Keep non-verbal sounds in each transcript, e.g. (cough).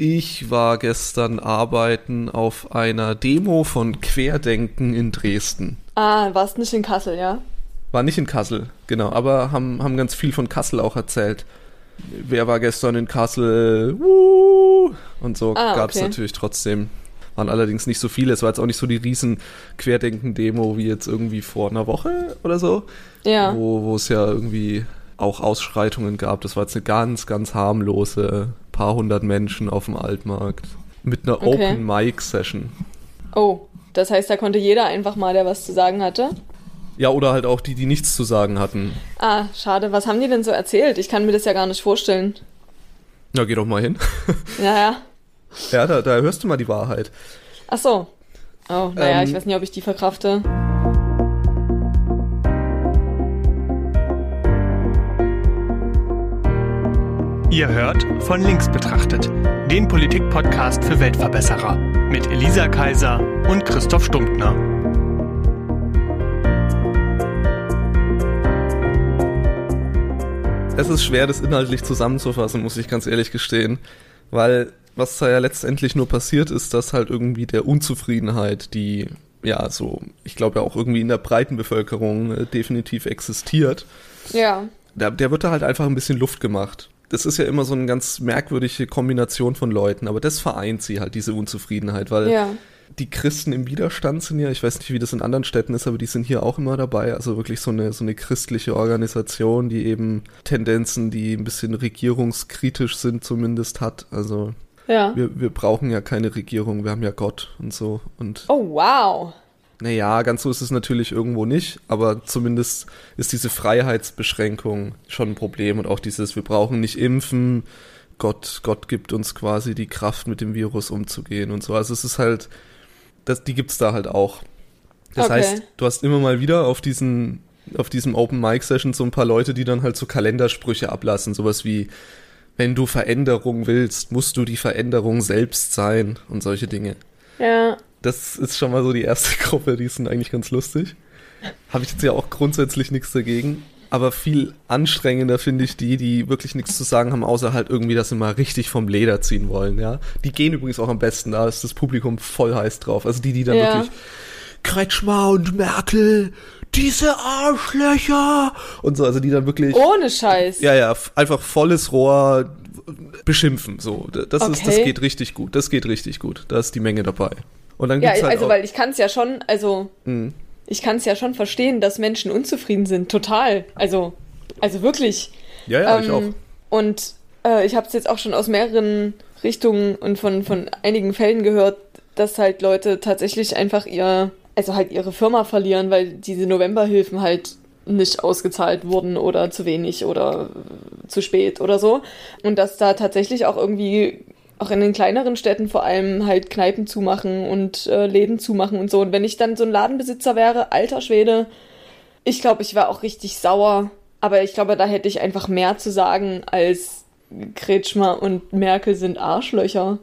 Ich war gestern arbeiten auf einer Demo von Querdenken in Dresden. Ah, warst nicht in Kassel, ja? War nicht in Kassel, genau, aber haben, haben ganz viel von Kassel auch erzählt. Wer war gestern in Kassel? Uh, und so Ah, gab es okay. natürlich trotzdem. Waren allerdings nicht so viele. Es war jetzt auch nicht so die riesen Querdenken-Demo wie jetzt irgendwie vor einer Woche oder so. Ja. Wo, wo es ja irgendwie auch Ausschreitungen gab. Das war jetzt eine ganz, ganz harmlose paar hundert Menschen auf dem Altmarkt. Mit einer Okay. Open Mic Session. Oh, das heißt, da konnte jeder einfach mal, der was zu sagen hatte. Ja, oder halt auch die, die nichts zu sagen hatten. Ah, schade. Was haben die denn so erzählt? Ich kann mir das ja gar nicht vorstellen. Ja, geh doch mal hin. (laughs) Ja, ja. ja, da, da hörst du mal die Wahrheit. Ach so. Oh, naja, Ähm, ich weiß nicht, ob ich die verkrafte. Ihr hört von links betrachtet, den Politik-Podcast für Weltverbesserer mit Elisa Kaiser und Christoph Stumptner. Es ist schwer, das inhaltlich zusammenzufassen, muss ich ganz ehrlich gestehen. Weil was da ja letztendlich nur passiert ist, dass halt irgendwie der Unzufriedenheit, die ja so, ich glaube ja auch irgendwie in der breiten Bevölkerung äh, definitiv existiert, Ja. der, der wird da halt einfach ein bisschen Luft gemacht. Das ist ja immer so eine ganz merkwürdige Kombination von Leuten, aber das vereint sie halt, diese Unzufriedenheit, weil Ja. die Christen im Widerstand sind ja, ich weiß nicht, wie das in anderen Städten ist, aber die sind hier auch immer dabei. Also wirklich so eine, so eine christliche Organisation, die eben Tendenzen, die ein bisschen regierungskritisch sind, zumindest hat. Also Ja. wir, wir brauchen ja keine Regierung, wir haben ja Gott und so. Und Oh, wow. Naja, ganz so ist es natürlich irgendwo nicht, aber zumindest ist diese Freiheitsbeschränkung schon ein Problem und auch dieses, wir brauchen nicht impfen, Gott, Gott gibt uns quasi die Kraft, mit dem Virus umzugehen und so. Also es ist halt, das, die gibt's da halt auch. Das Okay. heißt, du hast immer mal wieder auf diesen, auf diesem Open Mic Session so ein paar Leute, die dann halt so Kalendersprüche ablassen, sowas wie, wenn du Veränderung willst, musst du die Veränderung selbst sein und solche Dinge. Ja. Das ist schon mal so die erste (laughs) Gruppe, die sind eigentlich ganz lustig. Habe ich jetzt ja auch grundsätzlich nichts dagegen. Aber viel anstrengender finde ich die, die wirklich nichts zu sagen haben, außer halt irgendwie, dass sie mal richtig vom Leder ziehen wollen, ja. Die gehen übrigens auch am besten, da ist das Publikum voll heiß drauf. Also die, die dann Ja. wirklich Kretschmer und Merkel, diese Arschlöcher und so, also die dann wirklich Ohne Scheiß. ja, ja, einfach volles Rohr beschimpfen. So, das ist, das Okay. geht richtig gut. Das geht richtig gut. Da ist die Menge dabei. Und dann Ja, gibt's halt also weil ich kann es ja schon, also Mhm. ich kann es ja schon verstehen, dass Menschen unzufrieden sind, total. Also, also wirklich. ja, ja, ich Ähm, auch. Und äh, ich habe es jetzt auch schon aus mehreren Richtungen und von, von einigen Fällen gehört, dass halt Leute tatsächlich einfach ihr, also halt ihre Firma verlieren, weil diese Novemberhilfen halt nicht ausgezahlt wurden oder zu wenig oder zu spät oder so. Und dass da tatsächlich auch irgendwie auch in den kleineren Städten vor allem halt Kneipen zumachen und äh, Läden zumachen und so. Und wenn ich dann so ein Ladenbesitzer wäre, alter Schwede, ich glaube, ich war auch richtig sauer. Aber ich glaube, da hätte ich einfach mehr zu sagen als Kretschmer und Merkel sind Arschlöcher.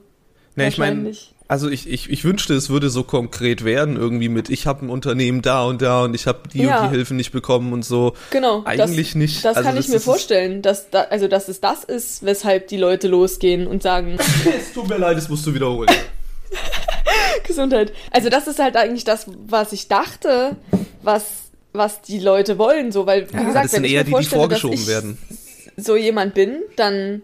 Nee, ich meine. Also ich, ich, ich wünschte, es würde so konkret werden, irgendwie mit, ich habe ein Unternehmen da und da und ich habe die Ja. und die Hilfe nicht bekommen und so. Genau. Eigentlich das, nicht. Das Also kann das ich mir vorstellen, dass da, also dass es das ist, weshalb die Leute losgehen und sagen, (laughs) Es tut mir leid, das musst du wiederholen. (laughs) Gesundheit. Also das ist halt eigentlich das, was ich dachte, was, was die Leute wollen, so, weil, wie Ja, gesagt, das wenn sind ich eher mir die, die vorgeschoben werden. so jemand bin, dann,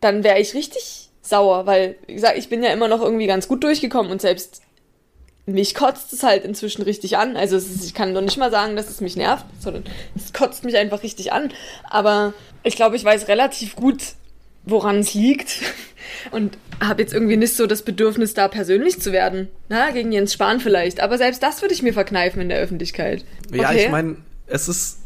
dann wäre ich richtig sauer, weil, wie gesagt, ich bin ja immer noch irgendwie ganz gut durchgekommen und selbst mich kotzt es halt inzwischen richtig an. Also ist, ich kann doch nicht mal sagen, dass es mich nervt, sondern es kotzt mich einfach richtig an. Aber ich glaube, ich weiß relativ gut, woran es liegt (laughs) und habe jetzt irgendwie nicht so das Bedürfnis, da persönlich zu werden. Na, gegen Jens Spahn vielleicht. Aber selbst das würde ich mir verkneifen in der Öffentlichkeit. Ja, Okay? ich meine, es ist,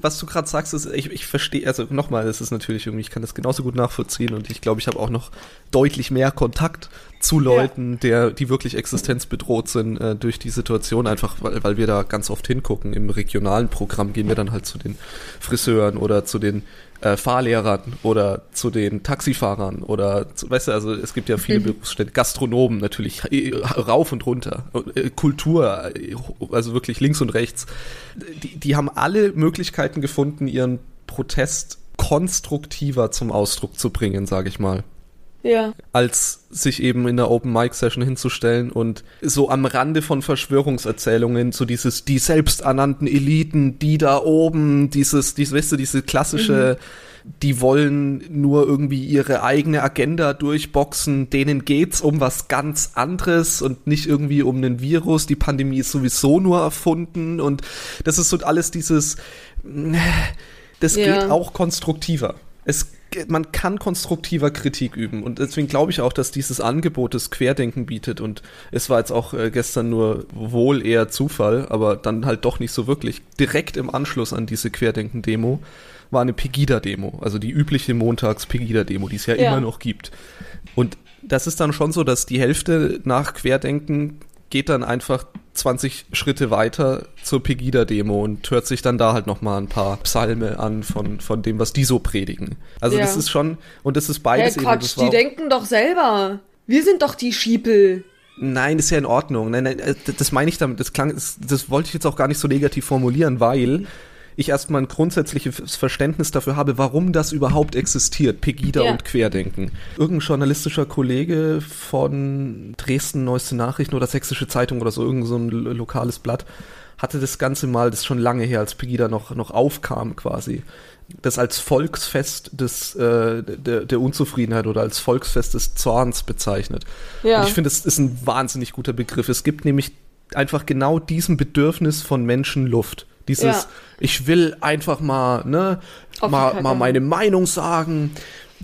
was du gerade sagst, ist, ich, ich verstehe, also nochmal, es ist natürlich irgendwie, ich kann das genauso gut nachvollziehen und ich glaube, ich habe auch noch deutlich mehr Kontakt zu Leuten, der, die wirklich existenzbedroht sind äh, durch die Situation, einfach weil, weil wir da ganz oft hingucken. Im regionalen Programm gehen wir dann halt zu den Friseuren oder zu den äh, Fahrlehrern oder zu den Taxifahrern oder, zu, weißt du, also es gibt ja viele Berufsstände, Gastronomen natürlich, äh, rauf und runter, äh, Kultur, äh, also wirklich links und rechts. Die, die haben alle Möglichkeiten gefunden, ihren Protest konstruktiver zum Ausdruck zu bringen, sage ich mal. Ja. als sich eben in der Open Mic Session hinzustellen und so am Rande von Verschwörungserzählungen so dieses die selbsternannten Eliten, die da oben, dieses, dieses weißt du, diese klassische die wollen nur irgendwie ihre eigene Agenda durchboxen, denen geht's um was ganz anderes und nicht irgendwie um einen Virus, die Pandemie ist sowieso nur erfunden und das ist so alles dieses das Ja. geht auch konstruktiver. Es, man kann konstruktiver Kritik üben und deswegen glaube ich auch, dass dieses Angebot das Querdenken bietet und es war jetzt auch äh, gestern nur wohl eher Zufall, aber dann halt doch nicht so wirklich. Direkt im Anschluss an diese Querdenken-Demo war eine Pegida-Demo, also die übliche Montags-Pegida-Demo, die es ja, Ja. immer noch gibt. Und das ist dann schon so, dass die Hälfte nach Querdenken geht dann einfach 20 Schritte weiter zur Pegida-Demo und hört sich dann da halt nochmal ein paar Psalme an von, von dem, was die so predigen. Also Ja. das ist schon, und das ist Hey, beides eben. Quatsch, die denken doch selber. Wir sind doch die Schiepel. nein, ist ja in Ordnung. Nein, nein, äh, das meine ich damit. Das klang, das, das wollte ich jetzt auch gar nicht so negativ formulieren, weil ich erstmal ein grundsätzliches Verständnis dafür habe, warum das überhaupt existiert, Pegida Ja. und Querdenken. Irgendein journalistischer Kollege von Dresden Neueste Nachrichten oder Sächsische Zeitung oder so, irgend so ein lo- lokales Blatt, hatte das Ganze mal, das ist schon lange her, als Pegida noch, noch aufkam quasi, das als Volksfest des, äh, der, der Unzufriedenheit oder als Volksfest des Zorns bezeichnet. Ja. Und ich finde, es ist ein wahnsinnig guter Begriff. Es gibt nämlich einfach genau diesem Bedürfnis von Menschen Luft. Dieses, Ja. ich will einfach mal, ne, Auf mal, mal meine. Meinung sagen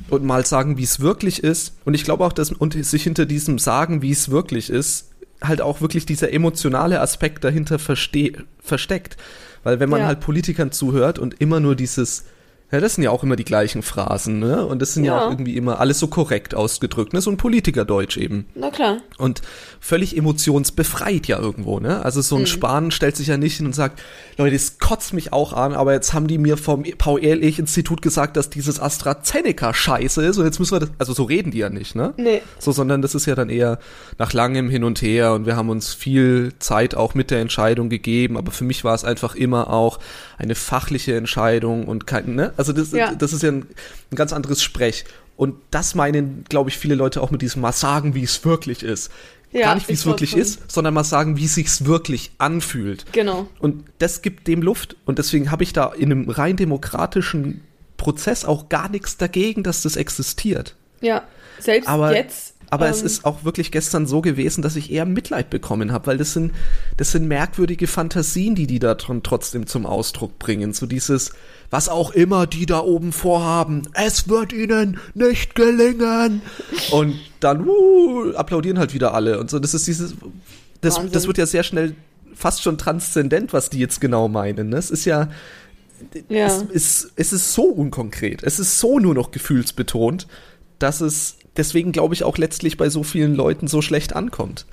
und mal sagen, wie es wirklich ist. Und ich glaube auch, dass und sich hinter diesem Sagen, wie es wirklich ist, halt auch wirklich dieser emotionale Aspekt dahinter verste versteckt. Weil wenn man Ja. halt Politikern zuhört und immer nur dieses, ja, das sind ja auch immer die gleichen Phrasen, ne? Und das sind ja, Ja. auch irgendwie immer alles so korrekt ausgedrückt, ne? So ein Politikerdeutsch eben. Na klar. Und völlig emotionsbefreit ja irgendwo, ne? Also so ein Spahn stellt sich ja nicht hin und sagt, Leute, das kotzt mich auch an, aber jetzt haben die mir vom Paul-Ehrlich-Institut gesagt, dass dieses AstraZeneca scheiße ist und jetzt müssen wir das, also so reden die ja nicht, ne? Nee. So, sondern das ist ja dann eher nach langem Hin und Her und wir haben uns viel Zeit auch mit der Entscheidung gegeben, aber für mich war es einfach immer auch eine fachliche Entscheidung und kein, ne? Also das, Ja. das ist ja ein, ein ganz anderes Sprech. Und das meinen, glaube ich, viele Leute auch mit diesem mal sagen, wie es wirklich ist. Ja, Gar nicht, wie es wirklich ist, sondern mal sagen, wie es sich wirklich anfühlt. Genau. Und das gibt dem Luft. Und deswegen habe ich da in einem rein demokratischen Prozess auch gar nichts dagegen, dass das existiert. Ja. Selbst Aber, jetzt. Aber es ähm, ist auch wirklich gestern so gewesen, dass ich eher Mitleid bekommen habe, weil das sind, das sind merkwürdige Fantasien, die die da tr- trotzdem zum Ausdruck bringen. So dieses, was auch immer die da oben vorhaben, es wird ihnen nicht gelingen. Und dann uh, applaudieren halt wieder alle. Und so, das ist dieses, das, Wahnsinn. das wird ja sehr schnell fast schon transzendent, was die jetzt genau meinen. Ne? Es ist ja, Ja. es, ist, es ist so unkonkret, es ist so nur noch gefühlsbetont, dass es deswegen, glaube ich, auch letztlich bei so vielen Leuten so schlecht ankommt.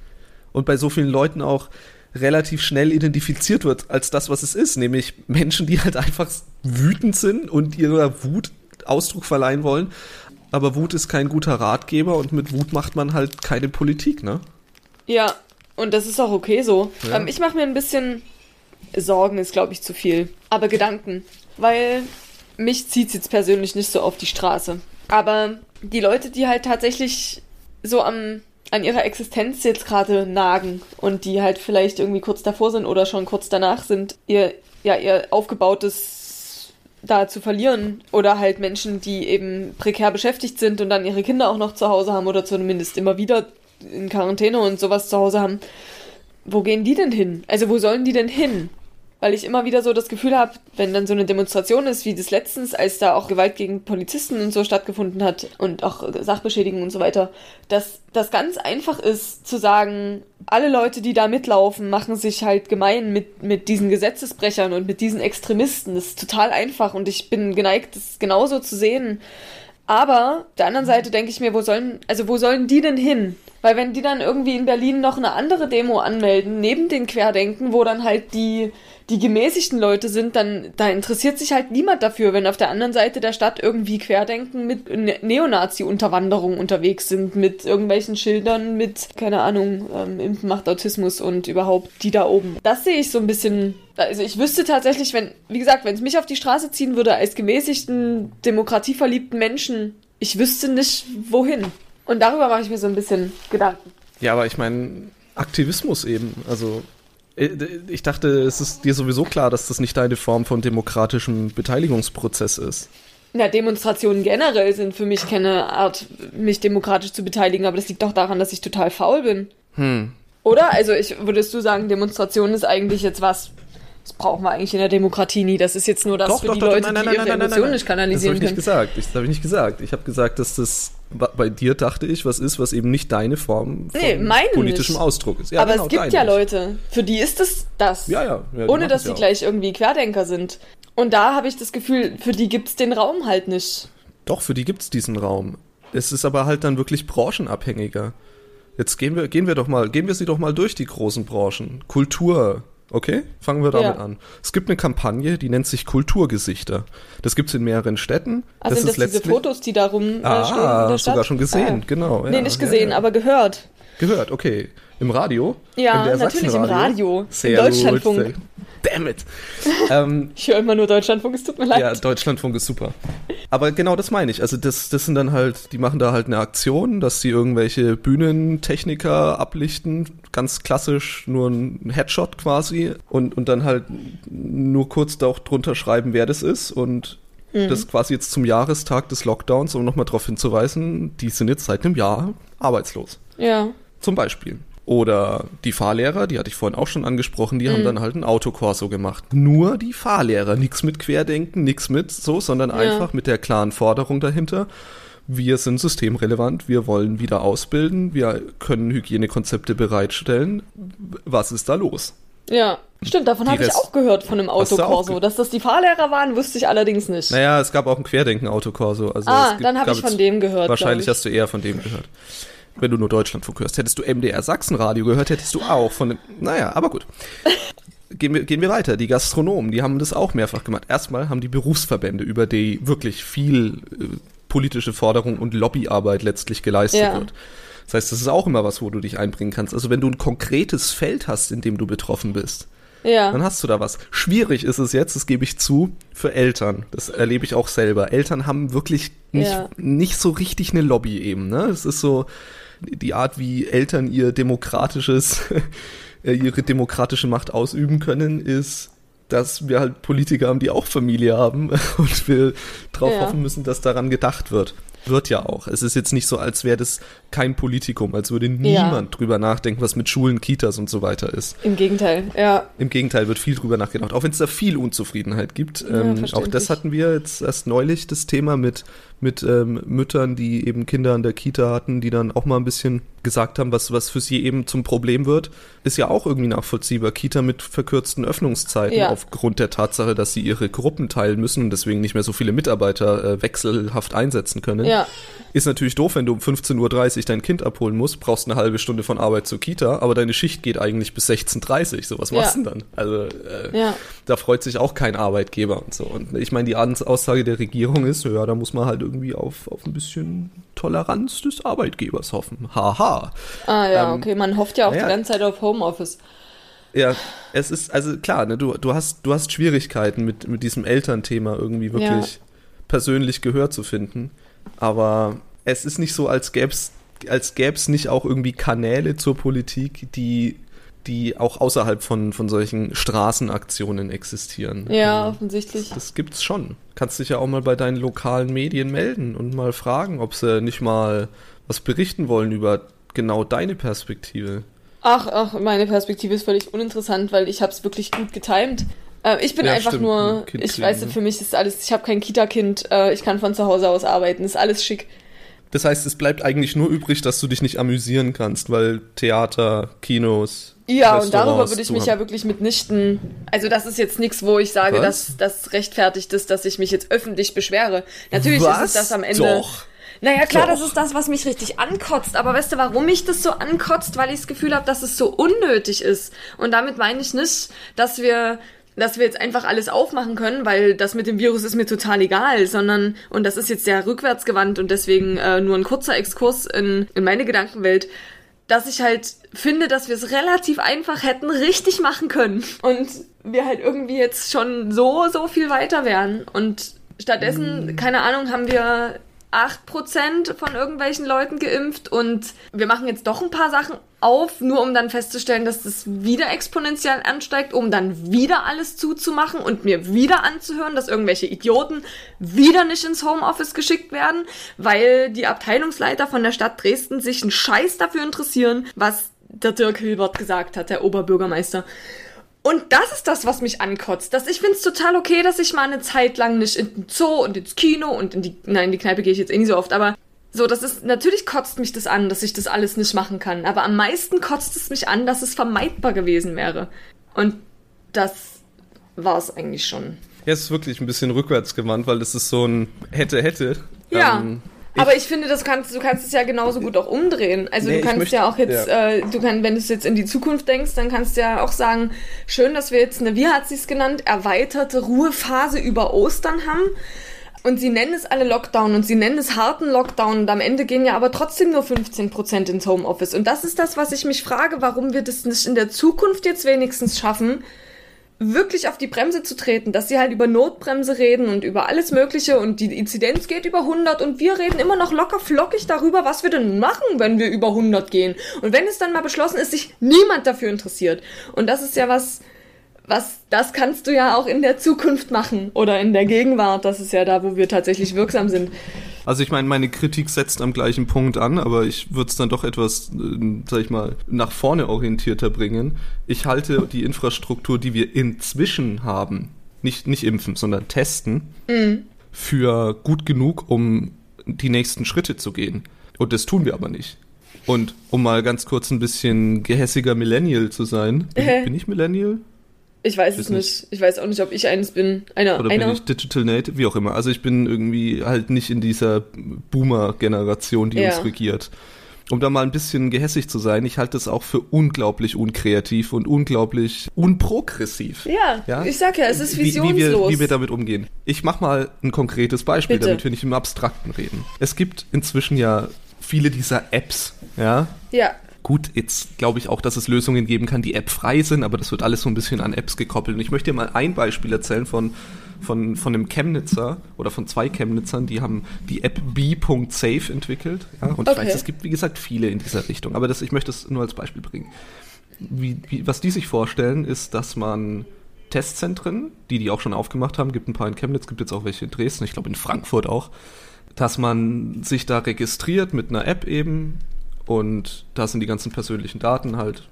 Und bei so vielen Leuten auch relativ schnell identifiziert wird als das, was es ist, nämlich Menschen, die halt einfach wütend sind und ihrer Wut Ausdruck verleihen wollen. Aber Wut ist kein guter Ratgeber und mit Wut macht man halt keine Politik, ne? Ja, und das ist auch okay so. Ja. Ähm, ich mache mir ein bisschen Sorgen, ist glaube ich zu viel. Aber Gedanken. Weil mich zieht jetzt persönlich nicht so auf die Straße. Aber die Leute, die halt tatsächlich so am, an ihrer Existenz jetzt gerade nagen und die halt vielleicht irgendwie kurz davor sind oder schon kurz danach sind, ihr, ja, ihr aufgebautes da zu verlieren. Oder halt Menschen, die eben prekär beschäftigt sind und dann ihre Kinder auch noch zu Hause haben oder zumindest immer wieder in Quarantäne und sowas zu Hause haben. Wo gehen die denn hin? Also wo sollen die denn hin? Weil ich immer wieder so das Gefühl habe, wenn dann so eine Demonstration ist, wie das letztens, als da auch Gewalt gegen Polizisten und so stattgefunden hat und auch Sachbeschädigung und so weiter, dass das ganz einfach ist zu sagen, alle Leute, die da mitlaufen, machen sich halt gemein mit, mit diesen Gesetzesbrechern und mit diesen Extremisten. Das ist total einfach und ich bin geneigt, das genauso zu sehen. Aber der anderen Seite denke ich mir, wo sollen, also wo sollen die denn hin? Weil wenn die dann irgendwie in Berlin noch eine andere Demo anmelden, neben den Querdenken, wo dann halt die, die gemäßigten Leute sind, dann da interessiert sich halt niemand dafür, wenn auf der anderen Seite der Stadt irgendwie Querdenken mit Ne- Neonazi-Unterwanderung unterwegs sind, mit irgendwelchen Schildern, mit, keine Ahnung, ähm, Impfen macht Autismus und überhaupt die da oben. Das sehe ich so ein bisschen. Also ich wüsste tatsächlich, wenn, wie gesagt, wenn es mich auf die Straße ziehen würde als gemäßigten, demokratieverliebten Menschen, ich wüsste nicht, wohin. Und darüber mache ich mir so ein bisschen Gedanken. Ja, aber ich meine, Aktivismus eben. Also, ich dachte, es ist dir sowieso klar, dass das nicht deine Form von demokratischem Beteiligungsprozess ist. Ja, Demonstrationen generell sind für mich keine Art, mich demokratisch zu beteiligen, aber das liegt doch daran, dass ich total faul bin. Hm. Oder? Also ich würdest du sagen, Demonstration ist eigentlich jetzt was, das brauchen wir eigentlich in der Demokratie nie. Das ist jetzt nur das Doch, für doch, die doch, Leute, nein, nein, die ihre nein, Emotionen nicht Das habe kanalisieren ich nicht gesagt. Ich- Das habe ich nicht gesagt. Ich habe gesagt, dass das bei- dir dachte ich, was ist, was eben nicht deine Form von Nee, politischem nicht. Ausdruck ist. Ja, aber genau, es gibt ja nicht. Leute, für die ist es das. Ja, ja. ja ohne dass es sie gleich irgendwie Querdenker sind. Und da habe ich das Gefühl, für die gibt es den Raum halt nicht. Doch, für die gibt's diesen Raum. Es ist aber halt dann wirklich branchenabhängiger. Jetzt gehen wir, gehen wir doch mal, gehen wir sie doch mal durch, die großen Branchen. Kultur, okay? Fangen wir damit Ja. an. Es gibt eine Kampagne, die nennt sich Kulturgesichter. Das gibt's in mehreren Städten. Also das sind das diese. Fotos, die darum äh, stehen ah, hast Stadt? sogar schon gesehen, Ah. genau. nee, ja, nicht ja, gesehen, ja. aber gehört. Gehört, okay. Im Radio? Ja, natürlich im? Radio. Sehr Im Deutschlandfunk. Gut, damn it. (laughs) ähm, Ich höre immer nur Deutschlandfunk, es tut mir leid. ja, Deutschlandfunk ist super. Aber genau das meine ich. Also das, das sind dann halt, die machen da halt eine Aktion, dass sie irgendwelche Bühnentechniker ablichten, ganz klassisch, nur ein Headshot quasi und, und dann halt nur kurz da auch drunter schreiben, wer das ist und das quasi jetzt zum Jahrestag des Lockdowns, um nochmal darauf hinzuweisen, die sind jetzt seit einem Jahr arbeitslos. Ja. Zum Beispiel. Oder die Fahrlehrer, die hatte ich vorhin auch schon angesprochen, die haben dann halt ein Autokorso gemacht. Nur die Fahrlehrer, nichts mit Querdenken, nichts mit so, sondern einfach mit der klaren Forderung dahinter. Wir sind systemrelevant, wir wollen wieder ausbilden, wir können Hygienekonzepte bereitstellen. Was ist da los? Ja. Stimmt, davon habe ich auch gehört von einem Autokorso. ge- Dass das die Fahrlehrer waren, wusste ich allerdings nicht. Naja, es gab auch ein Querdenken-Autokorso. Also ah, dann habe ich von dem gehört. Wahrscheinlich hast du eher von dem gehört. Wenn du nur Deutschlandfunk hörst. Hättest du MDR Sachsenradio gehört, hättest du auch von dem. Naja, aber gut. Gehen wir, gehen wir weiter. Die Gastronomen, die haben das auch mehrfach gemacht. Erstmal haben die Berufsverbände, über die wirklich viel äh, politische Forderung und Lobbyarbeit letztlich geleistet Ja. wird. Das heißt, das ist auch immer was, wo du dich einbringen kannst. Also wenn du ein konkretes Feld hast, in dem du betroffen bist. Ja. dann hast du da was. Schwierig ist es jetzt, das gebe ich zu, für Eltern. Das erlebe ich auch selber. Eltern haben wirklich nicht, Ja. nicht so richtig eine Lobby eben. Ne? Es ist so die Art, wie Eltern ihr demokratisches, (laughs) äh, ihre demokratische Macht ausüben können, ist, dass wir halt Politiker haben, die auch Familie haben (laughs) und wir darauf Ja. hoffen müssen, dass daran gedacht wird. Wird ja auch. Es ist jetzt nicht so, als wäre das kein Politikum, als würde niemand drüber nachdenken, was mit Schulen, Kitas und so weiter ist. Im Gegenteil, ja. Im Gegenteil, wird viel drüber nachgedacht, auch wenn es da viel Unzufriedenheit gibt. ähm, auch das hatten wir jetzt erst neulich, das Thema mit, mit ähm, Müttern, die eben Kinder in der Kita hatten, die dann auch mal ein bisschen gesagt haben, was, was für sie eben zum Problem wird. Ist ja auch irgendwie nachvollziehbar. Kita mit verkürzten Öffnungszeiten Ja. aufgrund der Tatsache, dass sie ihre Gruppen teilen müssen und deswegen nicht mehr so viele Mitarbeiter äh, wechselhaft einsetzen können. Ja. Ist natürlich doof, wenn du um 15.30 Uhr dein Kind abholen musst, brauchst eine halbe Stunde von Arbeit zur Kita, aber deine Schicht geht eigentlich bis 16.30 Uhr. So, was machst Ja. du denn dann? Also, äh, da freut sich auch kein Arbeitgeber und so. Und ich meine, die Aussage der Regierung ist, ja, da muss man halt irgendwie auf, auf ein bisschen Toleranz des Arbeitgebers hoffen. Haha. Ah ja, Ähm, okay. Man hofft ja auch naja. die ganze Zeit auf Homeoffice. Ja, es ist, also klar, ne, du, du hast, du hast Schwierigkeiten mit, mit diesem Elternthema irgendwie wirklich persönlich Gehör zu finden. Aber es ist nicht so, als gäb's, als gäb's nicht auch irgendwie Kanäle zur Politik, die, die auch außerhalb von, von solchen Straßenaktionen existieren. Ja, Also, offensichtlich. das gibt's schon. Kannst dich ja auch mal bei deinen lokalen Medien melden und mal fragen, ob sie nicht mal was berichten wollen über genau deine Perspektive. Ach, ach, meine Perspektive ist völlig uninteressant, weil ich habe es wirklich gut getimt. Äh, ich bin Ja, einfach stimmt, nur, Kind ich weiß, ne? für mich ist alles, ich habe kein Kita-Kind, äh, ich kann von zu Hause aus arbeiten, ist alles schick. Das heißt, es bleibt eigentlich nur übrig, dass du dich nicht amüsieren kannst, weil Theater, Kinos. Ja, und darüber würde ich mich haben. ja wirklich mitnichten. Also das ist jetzt nichts, wo ich sage, Was? dass das rechtfertigt ist, dass ich mich jetzt öffentlich beschwere. Natürlich ist Was? es das am Ende. Doch. Naja, klar, Doch. das ist das, was mich richtig ankotzt. Aber weißt du, warum mich das so ankotzt? Weil ich das Gefühl habe, dass es so unnötig ist. Und damit meine ich nicht, dass wir dass wir jetzt einfach alles aufmachen können, weil das mit dem Virus ist mir total egal, sondern, und das ist jetzt sehr rückwärtsgewandt und deswegen äh, nur ein kurzer Exkurs in, in meine Gedankenwelt, dass ich halt finde, dass wir es relativ einfach hätten richtig machen können und wir halt irgendwie jetzt schon so, so viel weiter wären und stattdessen, keine Ahnung, haben wir 8% von irgendwelchen Leuten geimpft und wir machen jetzt doch ein paar Sachen auf, nur um dann festzustellen, dass das wieder exponentiell ansteigt, um dann wieder alles zuzumachen und mir wieder anzuhören, dass irgendwelche Idioten wieder nicht ins Homeoffice geschickt werden, weil die Abteilungsleiter von der Stadt Dresden sich einen Scheiß dafür interessieren, was der Dirk Hilbert gesagt hat, der Oberbürgermeister. Und das ist das, was mich ankotzt. Dass ich finde es total okay, dass ich mal eine Zeit lang nicht in den Zoo und ins Kino und in die, nein, in die Kneipe gehe ich jetzt eh nicht so oft, aber so, das ist, natürlich kotzt mich das an, dass ich das alles nicht machen kann. Aber am meisten kotzt es mich an, dass es vermeidbar gewesen wäre. Und das war es eigentlich schon. Ja, es ist wirklich ein bisschen rückwärts gewandt, weil das ist so ein hätte, hätte. Ja. Ähm, aber ich finde, das kannst, du kannst es ja genauso gut auch umdrehen. Also nee, du kannst möchte, ja auch jetzt, ja. Äh, du kannst, wenn du es jetzt in die Zukunft denkst, dann kannst du ja auch sagen, schön, dass wir jetzt eine, wie hat sie es genannt, erweiterte Ruhephase über Ostern haben. Und sie nennen es alle Lockdown und sie nennen es harten Lockdown und am Ende gehen ja aber trotzdem nur 15% ins Homeoffice. Und das ist das, was ich mich frage, warum wir das nicht in der Zukunft jetzt wenigstens schaffen, wirklich auf die Bremse zu treten, dass sie halt über Notbremse reden und über alles Mögliche und die Inzidenz geht über 100 und wir reden immer noch locker flockig darüber, was wir denn machen, wenn wir über 100 gehen. Und wenn es dann mal beschlossen ist, sich niemand dafür interessiert. Und das ist ja was, was, das kannst du ja auch in der Zukunft machen oder in der Gegenwart. Das ist ja da, wo wir tatsächlich wirksam sind. Also ich meine, meine Kritik setzt am gleichen Punkt an, aber ich würde es dann doch etwas, äh, sag ich mal, nach vorne orientierter bringen. Ich halte die Infrastruktur, die wir inzwischen haben, nicht, nicht impfen, sondern testen, mhm. für gut genug, um die nächsten Schritte zu gehen. Und das tun wir aber nicht. Und um mal ganz kurz ein bisschen gehässiger Millennial zu sein, bin, (laughs) bin ich Millennial? Ich weiß es nicht. Ich weiß auch nicht, ob ich eines bin. Einer, Oder einer. bin ich Digital Native? Wie auch immer. Also ich bin irgendwie halt nicht in dieser Boomer-Generation, die ja. uns regiert. Um da mal ein bisschen gehässig zu sein, ich halte es auch für unglaublich unkreativ und unglaublich unprogressiv. Ja, ja? ich sag ja, es ist visionslos. Wie, wie, wir, wie wir damit umgehen. Ich mach mal ein konkretes Beispiel, Bitte. damit wir nicht im Abstrakten reden. Es gibt inzwischen ja viele dieser Apps, ja? Ja. Gut, jetzt glaube ich auch, dass es Lösungen geben kann, die App-frei sind, aber das wird alles so ein bisschen an Apps gekoppelt. Und ich möchte dir mal ein Beispiel erzählen von, von, von einem Chemnitzer oder von zwei Chemnitzern, die haben die App b.safe entwickelt. Ja? Und okay. ich weiß, es gibt, wie gesagt, viele in dieser Richtung, aber das, ich möchte es nur als Beispiel bringen. Wie, wie, was die sich vorstellen, ist, dass man Testzentren, die die auch schon aufgemacht haben, gibt ein paar in Chemnitz, gibt jetzt auch welche in Dresden, ich glaube in Frankfurt auch, dass man sich da registriert mit einer App eben, und da sind die ganzen persönlichen Daten halt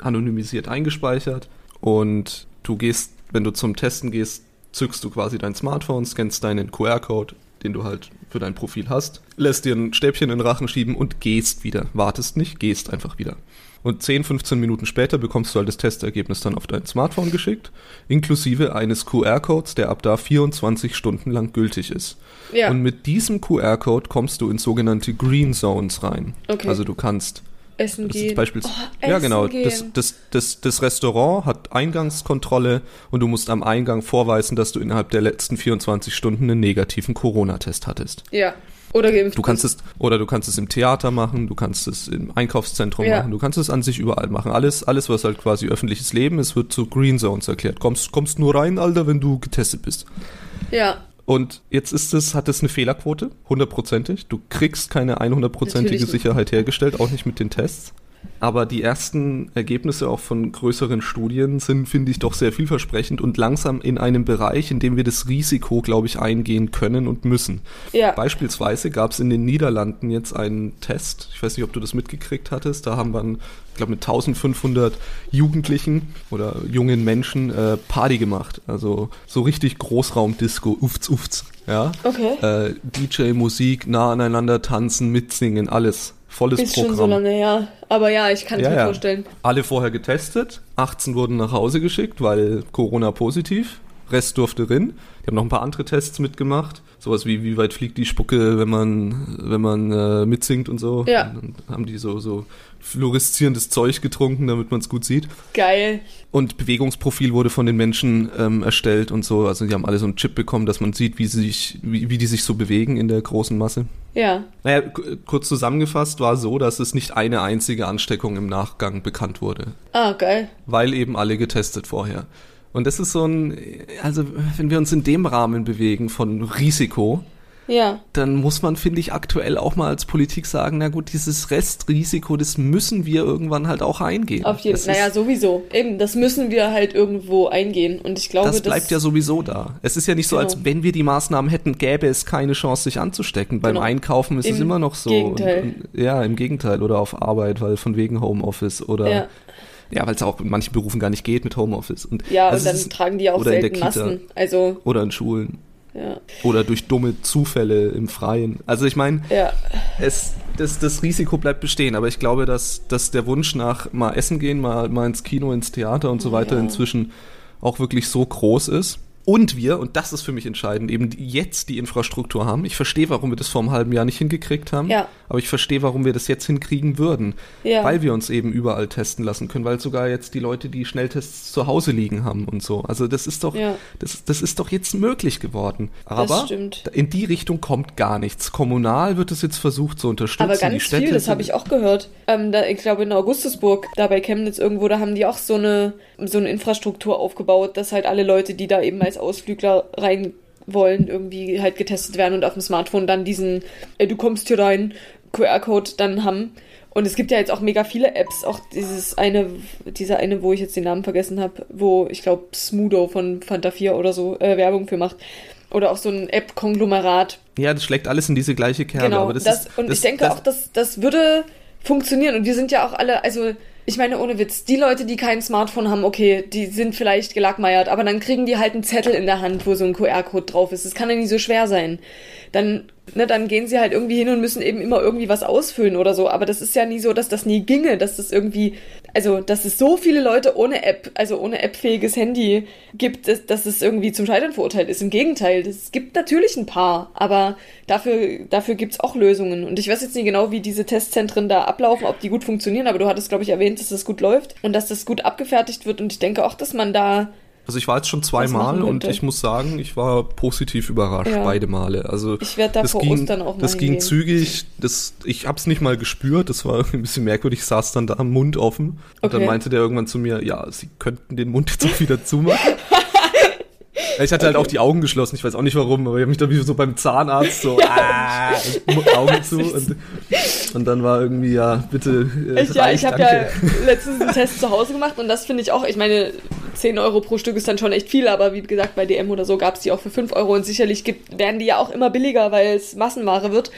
anonymisiert eingespeichert. Und du gehst, wenn du zum Testen gehst, zückst du quasi dein Smartphone, scannst deinen QR-Code, den du halt für dein Profil hast, lässt dir ein Stäbchen in den Rachen schieben und gehst wieder. Wartest nicht, gehst einfach wieder. Und 10, 15 Minuten später bekommst du halt das Testergebnis dann auf dein Smartphone geschickt, inklusive eines QR-Codes, der ab da 24 Stunden lang gültig ist. Ja. Und mit diesem QR-Code kommst du in sogenannte Green Zones rein. Okay. Also du kannst Essen gehen. Beispielsweise, oh, ja, genau. Das, das, das, das Restaurant hat Eingangskontrolle und du musst am Eingang vorweisen, dass du innerhalb der letzten 24 Stunden einen negativen Corona-Test hattest. Ja. Oder geimpft. Du kannst es, oder du kannst es im Theater machen, du kannst es im Einkaufszentrum ja. machen, du kannst es an sich überall machen. Alles, alles, was halt quasi öffentliches Leben ist, wird zu Green Zones erklärt. Kommst, kommst nur rein, Alter, wenn du getestet bist. Ja. Und jetzt ist es, hat es eine Fehlerquote, hundertprozentig. Du kriegst keine 100%ige Sicherheit hergestellt, auch nicht mit den Tests. Aber die ersten Ergebnisse auch von größeren Studien sind, finde ich, doch sehr vielversprechend und langsam in einem Bereich, in dem wir das Risiko, glaube ich, eingehen können und müssen. Ja. Beispielsweise gab es in den Niederlanden jetzt einen Test. Ich weiß nicht, ob du das mitgekriegt hattest. Da haben wir, ich glaube, mit 1500 Jugendlichen oder jungen Menschen äh, Party gemacht. Also so richtig Großraumdisco, ufts, ufts. Ja. Okay. Äh, DJ, Musik, nah aneinander tanzen, mitsingen, alles volles ist Programm. Ist schon so lange her. Aber ja, ich kann es ja, mir ja. vorstellen. Alle vorher getestet, 18 wurden nach Hause geschickt, weil Corona positiv. Rest durfte drin. Die haben noch ein paar andere Tests mitgemacht. Sowas wie, wie weit fliegt die Spucke, wenn man, wenn man äh, mitsingt und so. Ja. Und dann haben die so, so fluoreszierendes Zeug getrunken, damit man es gut sieht. Geil. Und Bewegungsprofil wurde von den Menschen ähm, erstellt und so. Also die haben alle so einen Chip bekommen, dass man sieht, wie, sie sich, wie, wie die sich so bewegen in der großen Masse. Ja. Naja, kurz zusammengefasst war so, dass es nicht eine einzige Ansteckung im Nachgang bekannt wurde. Ah, geil. Weil eben alle getestet vorher. Und das ist so ein, also wenn wir uns in dem Rahmen bewegen von Risiko, Ja. dann muss man, finde ich, aktuell auch mal als Politik sagen, na gut, dieses Restrisiko, das müssen wir irgendwann halt auch eingehen. Auf jeden Das Fall. Naja, sowieso. Eben, das müssen wir halt irgendwo eingehen. Und ich glaube, das bleibt ja sowieso da. Es ist ja nicht so, Genau. als wenn wir die Maßnahmen hätten, gäbe es keine Chance, sich anzustecken. Beim Genau. Einkaufen ist es Im immer noch so. Gegenteil. Und, und, ja, im Gegenteil. Oder auf Arbeit, weil von wegen Homeoffice oder Ja. Ja, weil es auch in manchen Berufen gar nicht geht mit Homeoffice. Und Ja, also und dann tragen die auch selten Kita. Masken. Also, oder in Schulen. ja. Oder durch dumme Zufälle im Freien. Also ich meine, Ja. es, das, das Risiko bleibt bestehen, aber ich glaube, dass, dass der Wunsch nach mal essen gehen, mal, mal ins Kino, ins Theater und so weiter Ja. inzwischen auch wirklich so groß ist. Und wir, und das ist für mich entscheidend, eben jetzt die Infrastruktur haben. Ich verstehe, warum wir das vor einem halben Jahr nicht hingekriegt haben, Ja. aber ich verstehe, warum wir das jetzt hinkriegen würden. Ja. Weil wir uns eben überall testen lassen können, weil sogar jetzt die Leute, die Schnelltests zu Hause liegen haben und so. Also das ist doch, Ja. das, das ist doch jetzt möglich geworden. Aber in die Richtung kommt gar nichts. Kommunal wird es jetzt versucht zu unterstützen. Aber die ganz Städte viel, das habe ich auch gehört. Ähm, da, ich glaube in Augustusburg, da bei Chemnitz irgendwo, da haben die auch so eine, so eine Infrastruktur aufgebaut, dass halt alle Leute, die da eben als Ausflügler rein wollen, irgendwie halt getestet werden und auf dem Smartphone dann diesen, äh, du kommst hier rein, QR-Code dann haben. Und es gibt ja jetzt auch mega viele Apps, auch dieses eine, dieser eine, wo ich jetzt den Namen vergessen habe, wo ich glaube Smudo von Fanta 4 oder so äh, Werbung für macht. Oder auch so ein App-Konglomerat, Ja, das schlägt alles in diese gleiche Kerbe. Genau, das, das, ist, und das, ich denke das, auch, dass das würde funktionieren. Und wir sind ja auch alle, also ich meine, ohne Witz, die Leute, die kein Smartphone haben, okay, die sind vielleicht gelackmeiert, aber dann kriegen die halt einen Zettel in der Hand, wo so ein QR-Code drauf ist. Das kann ja nicht so schwer sein. Dann, ne, dann gehen sie halt irgendwie hin und müssen eben immer irgendwie was ausfüllen oder so. Aber das ist ja nie so, dass das nie ginge, dass das irgendwie, also, dass es so viele Leute ohne App, also ohne appfähiges Handy gibt, dass, dass es irgendwie zum Scheitern verurteilt ist. Im Gegenteil, es gibt natürlich ein paar, aber dafür, dafür gibt's auch Lösungen. Und ich weiß jetzt nicht genau, wie diese Testzentren da ablaufen, ob die gut funktionieren, aber du hattest, glaube ich, erwähnt, dass das gut läuft und dass das gut abgefertigt wird. Und ich denke auch, dass man da also ich war jetzt schon zweimal und ich muss sagen, ich war positiv überrascht, Ja. beide Male. Also Ich werd da das vor ging, Ostern auch mal Das ging hingehen. zügig, das, ich hab's nicht mal gespürt, das war irgendwie (laughs) ein bisschen merkwürdig, ich saß dann da am Mund offen und dann Okay. meinte der irgendwann zu mir, ja, sie könnten den Mund jetzt auch wieder zumachen. (laughs) Ich hatte halt auch die Augen geschlossen, ich weiß auch nicht warum, aber ich habe mich dann wie so beim Zahnarzt so (laughs) ah, Augen zu und, und dann war irgendwie, ja, bitte äh, Ich, ja, ich habe ja (laughs) letztens einen Test zu Hause gemacht und das finde ich auch, ich meine, 10 Euro pro Stück ist dann schon echt viel, aber wie gesagt, bei DM oder so gab es die auch für 5 Euro und sicherlich gibt, werden die ja auch immer billiger, weil es Massenware wird.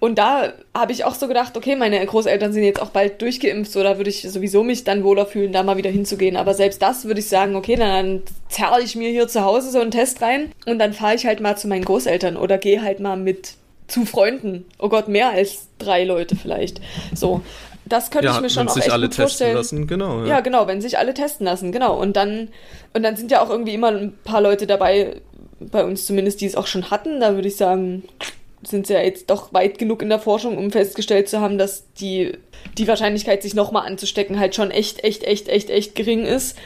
Und da habe ich auch so gedacht, okay, meine Großeltern sind jetzt auch bald durchgeimpft, so da würde ich sowieso mich dann wohler fühlen, da mal wieder hinzugehen. Aber selbst das würde ich sagen, okay, dann zerre ich mir hier zu Hause so einen Test rein und dann fahre ich halt mal zu meinen Großeltern oder gehe halt mal mit zu Freunden. Oh Gott, mehr als drei Leute vielleicht. So. Das könnte ja, ich mir schon wenn auch sich echt alle gut testen vorstellen. lassen, genau. Ja, genau, wenn sich alle testen lassen, genau. Und dann, und dann sind ja auch irgendwie immer ein paar Leute dabei, bei uns zumindest, die es auch schon hatten. Da würde ich sagen, sind sie ja jetzt doch weit genug in der Forschung, um festgestellt zu haben, dass die, die Wahrscheinlichkeit, sich nochmal anzustecken, halt schon echt, echt, echt, echt, echt gering ist.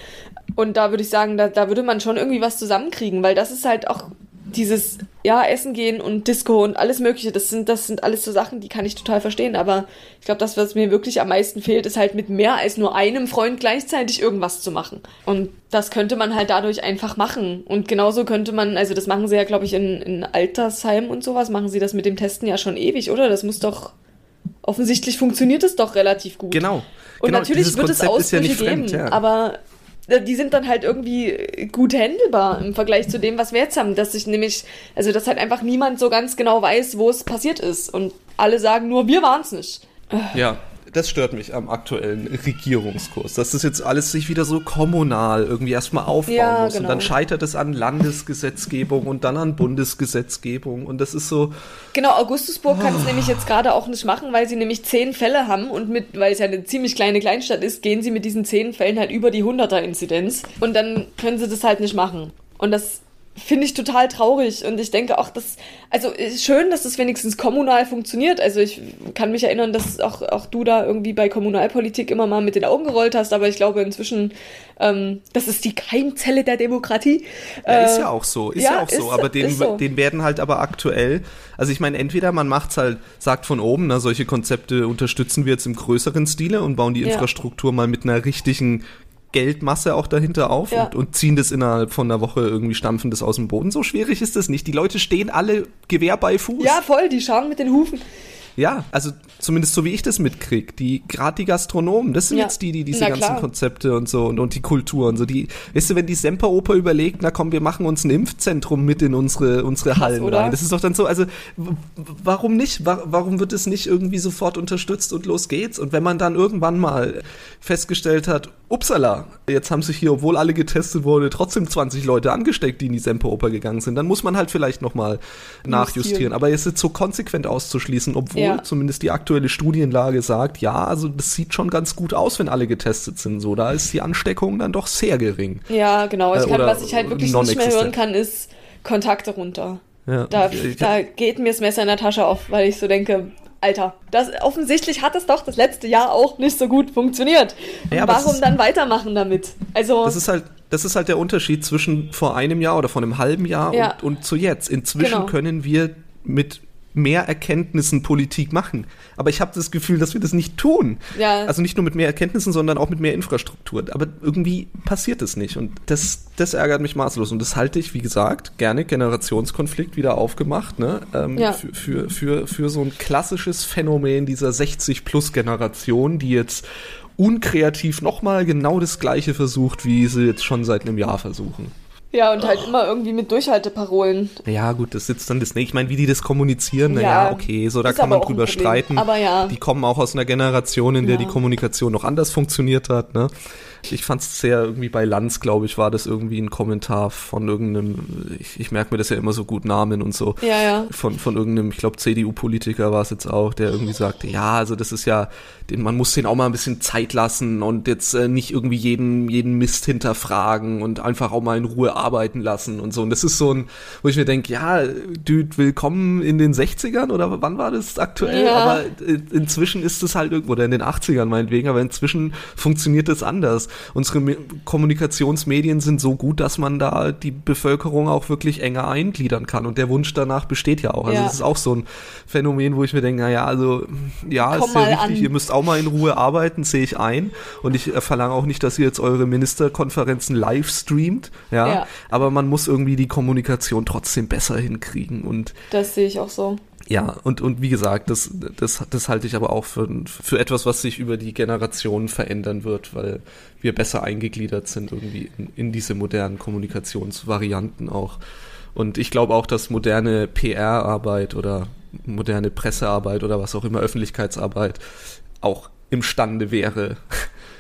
Und da würde ich sagen, da, da würde man schon irgendwie was zusammenkriegen, weil das ist halt auch dieses, ja, Essen gehen und Disco und alles Mögliche, das sind, das sind alles so Sachen, die kann ich total verstehen. Aber ich glaube, das, was mir wirklich am meisten fehlt, ist halt mit mehr als nur einem Freund gleichzeitig irgendwas zu machen. Und das könnte man halt dadurch einfach machen. Und genauso könnte man, also das machen sie ja, glaube ich, in, in Altersheimen und sowas, machen sie das mit dem Testen ja schon ewig, oder? Das muss doch, offensichtlich funktioniert es doch relativ gut. Genau. Und genau, natürlich wird es Konzept ja Ausbrüche fremd, geben, ja. aber die sind dann halt irgendwie gut handelbar im Vergleich zu dem, was wir jetzt haben. Dass sich nämlich, also dass halt einfach niemand so ganz genau weiß, wo es passiert ist. Und alle sagen nur, wir waren es nicht. Ja, das stört mich am aktuellen Regierungskurs, dass das jetzt alles sich wieder so kommunal irgendwie erstmal aufbauen Ja, muss. Und genau. dann scheitert es an Landesgesetzgebung und dann an Bundesgesetzgebung. Und das ist so, Genau, Augustusburg kann es nämlich jetzt gerade auch nicht machen, weil sie nämlich zehn Fälle haben und mit, weil es ja eine ziemlich kleine Kleinstadt ist, gehen sie mit diesen zehn Fällen halt über die 100er-Inzidenz und dann können sie das halt nicht machen. Und das finde ich total traurig und ich denke auch, dass, also ist schön, dass das wenigstens kommunal funktioniert. Also ich kann mich erinnern, dass auch, auch du da irgendwie bei Kommunalpolitik immer mal mit den Augen gerollt hast, aber ich glaube inzwischen, ähm, das ist die Keimzelle der Demokratie. ja, ist Äh, ja auch so, ist ja, ja, auch so. ist- aber den, ist so. den werden halt aber aktuell, also ich meine, entweder man macht's halt, sagt von oben, na, solche Konzepte unterstützen wir jetzt im größeren Stile und bauen die Ja. Infrastruktur mal mit einer richtigen Geldmasse auch dahinter auf Ja. und, und ziehen das innerhalb von einer Woche irgendwie stampfen das aus dem Boden. So schwierig ist das nicht. Die Leute stehen alle Gewehr bei Fuß. Ja, voll, die schauen mit den Hufen. Ja, also zumindest so wie ich das mitkrieg, die gerade die Gastronomen, das sind Ja. jetzt die, die diese Na ganzen klar. Konzepte und so und, und die Kultur und so, die, weißt du, wenn die Semperoper überlegt, na komm, wir machen uns ein Impfzentrum mit in unsere unsere Hallen oder? rein. Das ist doch dann so, also warum nicht? Wa- Warum wird es nicht irgendwie sofort unterstützt und los geht's? Und wenn man dann irgendwann mal festgestellt hat, upsala, jetzt haben sich hier, obwohl alle getestet wurde, trotzdem 20 Leute angesteckt, die in die Semperoper gegangen sind, dann muss man halt vielleicht noch mal nachjustieren. Aber es ist so konsequent auszuschließen, obwohl Ja. zumindest die aktuelle Studienlage sagt, ja, also das sieht schon ganz gut aus, wenn alle getestet sind. So, da ist die Ansteckung dann doch sehr gering. Ja, genau. Ich Äh, kann, was ich halt wirklich nicht mehr hören kann, ist Kontakte runter. Ja. Da, Ich- da geht mir das Messer in der Tasche auf, weil ich so denke, Alter, das offensichtlich hat es doch das letzte Jahr auch nicht so gut funktioniert. Ja, Warum ist- dann weitermachen damit? Also Das ist halt, das ist halt der Unterschied zwischen vor einem Jahr oder vor einem halben Jahr Ja. und, und zu jetzt. Inzwischen Genau. können wir mit mehr Erkenntnissen Politik machen. Aber ich habe das Gefühl, dass wir das nicht tun. Ja. Also nicht nur mit mehr Erkenntnissen, sondern auch mit mehr Infrastruktur. Aber irgendwie passiert es nicht. Und das, das ärgert mich maßlos. Und das halte ich, wie gesagt, gerne Generationskonflikt wieder aufgemacht, ne? Ähm, Ja. für, für, für, für so ein klassisches Phänomen dieser 60-Plus-Generation, die jetzt unkreativ nochmal genau das Gleiche versucht, wie sie jetzt schon seit einem Jahr versuchen. Ja, und halt immer irgendwie mit Durchhalteparolen. Ja, gut, das sitzt dann das. Ich meine, wie die das kommunizieren, naja, Ja, okay, so da kann man drüber streiten. Aber ja. Die kommen auch aus einer Generation, in der Ja. die Kommunikation noch anders funktioniert hat, ne? Ich fand es sehr irgendwie bei Lanz, glaube ich, war das irgendwie ein Kommentar von irgendeinem, ich, ich merke mir das ja immer so gut, Namen und so. Ja, ja. Von, von irgendeinem, ich glaube, CDU-Politiker war es jetzt auch, der irgendwie sagte, ja, also das ist ja, den, man muss den auch mal ein bisschen Zeit lassen und jetzt äh, nicht irgendwie jeden, jeden Mist hinterfragen und einfach auch mal in Ruhe arbeiten lassen und so. Und das ist so ein, wo ich mir denke, ja, Dude, willkommen in den 60ern oder wann war das aktuell? Ja. Aber äh, inzwischen ist es halt irgendwo, oder in den 80ern meinetwegen, aber inzwischen funktioniert es anders. Unsere Me Kommunikationsmedien sind so gut, dass man da die Bevölkerung auch wirklich enger eingliedern kann und der Wunsch danach besteht ja auch. Also Ja. es ist auch so ein Phänomen, wo ich mir denke, naja, also ja, Komm ist sehr mal wichtig, an. ihr müsst auch mal in Ruhe arbeiten, sehe ich ein und ich äh, verlange auch nicht, dass ihr jetzt eure Ministerkonferenzen live streamt, ja, Ja. Aber man muss irgendwie die Kommunikation trotzdem besser hinkriegen und Das sehe ich auch so. ja, und, und wie gesagt, das, das, das halte ich aber auch für, für etwas, was sich über die Generationen verändern wird, weil wir besser eingegliedert sind irgendwie in, in diese modernen Kommunikationsvarianten auch. Und ich glaube auch, dass moderne PR-Arbeit oder moderne Pressearbeit oder was auch immer, Öffentlichkeitsarbeit auch imstande wäre,